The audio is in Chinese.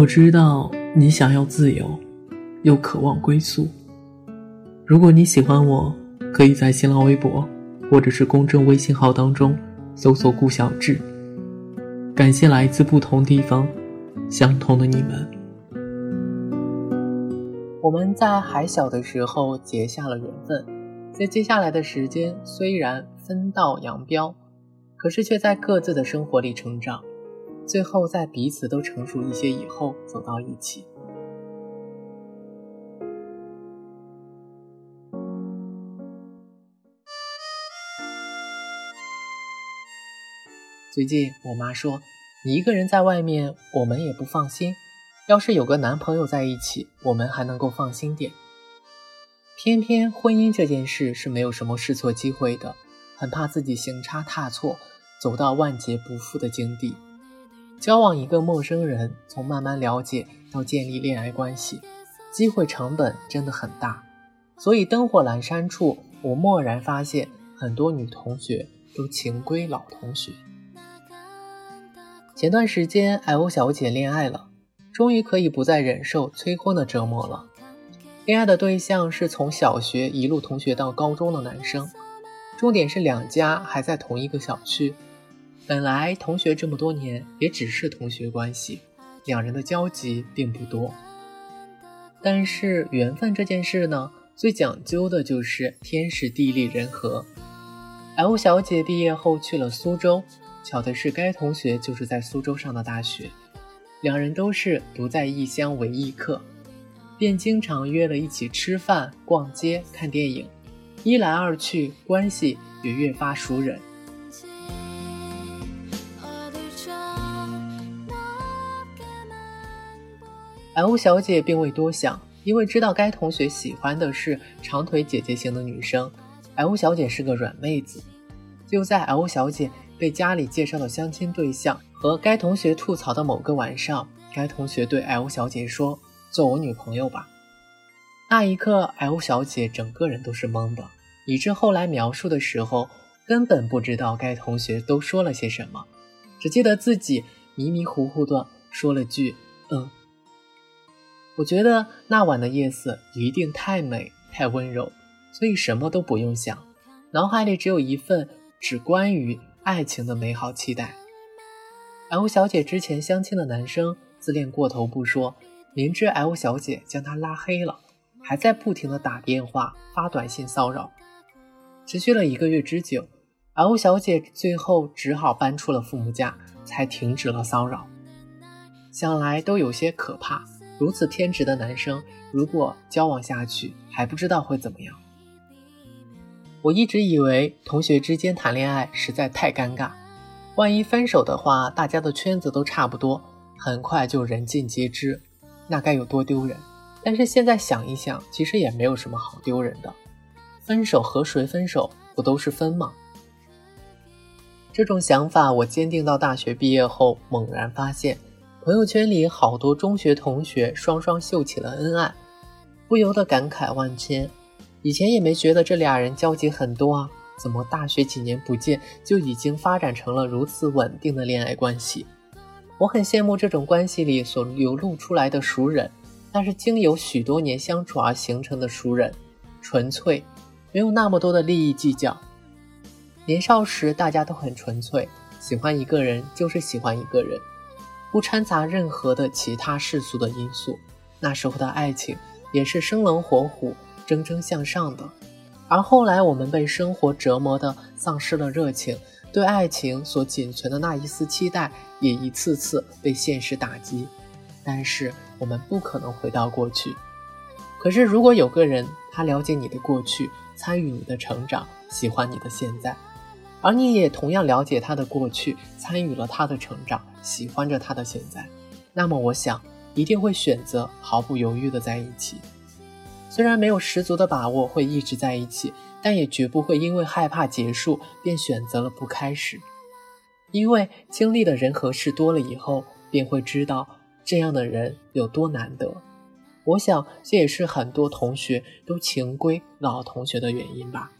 我知道你想要自由，又渴望归宿。如果你喜欢我，可以在新浪微博或者是公众微信号当中搜索“顾小志”。感谢来自不同地方、相同的你们。我们在还小的时候结下了缘分，在接下来的时间虽然分道扬镳，可是却在各自的生活里成长。最后，在彼此都成熟一些以后，走到一起。最近我妈说：“你一个人在外面，我们也不放心。要是有个男朋友在一起，我们还能够放心点。偏偏婚姻这件事是没有什么试错机会的，很怕自己行差踏错，走到万劫不复的境地。”交往一个陌生人，从慢慢了解到建立恋爱关系，机会成本真的很大。所以灯火阑珊处，我蓦然发现，很多女同学都情归老同学。前段时间，L 小姐恋爱了，终于可以不再忍受催婚的折磨了。恋爱的对象是从小学一路同学到高中的男生，重点是两家还在同一个小区。本来同学这么多年也只是同学关系，两人的交集并不多。但是缘分这件事呢，最讲究的就是天时地利人和。L 小姐毕业后去了苏州，巧的是该同学就是在苏州上的大学，两人都是独在异乡为异客，便经常约了一起吃饭、逛街、看电影，一来二去，关系也越发熟稔。L 小姐并未多想，因为知道该同学喜欢的是长腿姐姐型的女生。L 小姐是个软妹子。就在 L 小姐被家里介绍的相亲对象和该同学吐槽的某个晚上，该同学对 L 小姐说：“做我女朋友吧。”那一刻，L 小姐整个人都是懵的，以致后来描述的时候，根本不知道该同学都说了些什么，只记得自己迷迷糊糊的说了句：“嗯。”我觉得那晚的夜色一定太美太温柔，所以什么都不用想，脑海里只有一份只关于爱情的美好期待。L 小姐之前相亲的男生自恋过头不说，明知 L 小姐将他拉黑了，还在不停的打电话发短信骚扰，持续了一个月之久。L 小姐最后只好搬出了父母家，才停止了骚扰。想来都有些可怕。如此偏执的男生，如果交往下去，还不知道会怎么样。我一直以为同学之间谈恋爱实在太尴尬，万一分手的话，大家的圈子都差不多，很快就人尽皆知，那该有多丢人。但是现在想一想，其实也没有什么好丢人的。分手和谁分手，不都是分吗？这种想法，我坚定到大学毕业后，猛然发现。朋友圈里好多中学同学双双秀起了恩爱，不由得感慨万千。以前也没觉得这俩人交集很多啊，怎么大学几年不见就已经发展成了如此稳定的恋爱关系？我很羡慕这种关系里所流露出来的熟人，那是经由许多年相处而形成的熟人，纯粹，没有那么多的利益计较。年少时大家都很纯粹，喜欢一个人就是喜欢一个人。不掺杂任何的其他世俗的因素，那时候的爱情也是生龙活虎、蒸蒸向上的。而后来我们被生活折磨的丧失了热情，对爱情所仅存的那一丝期待也一次次被现实打击。但是我们不可能回到过去。可是如果有个人，他了解你的过去，参与你的成长，喜欢你的现在。而你也同样了解他的过去，参与了他的成长，喜欢着他的现在，那么我想一定会选择毫不犹豫的在一起。虽然没有十足的把握会一直在一起，但也绝不会因为害怕结束便选择了不开始。因为经历的人和事多了以后，便会知道这样的人有多难得。我想这也是很多同学都情归老同学的原因吧。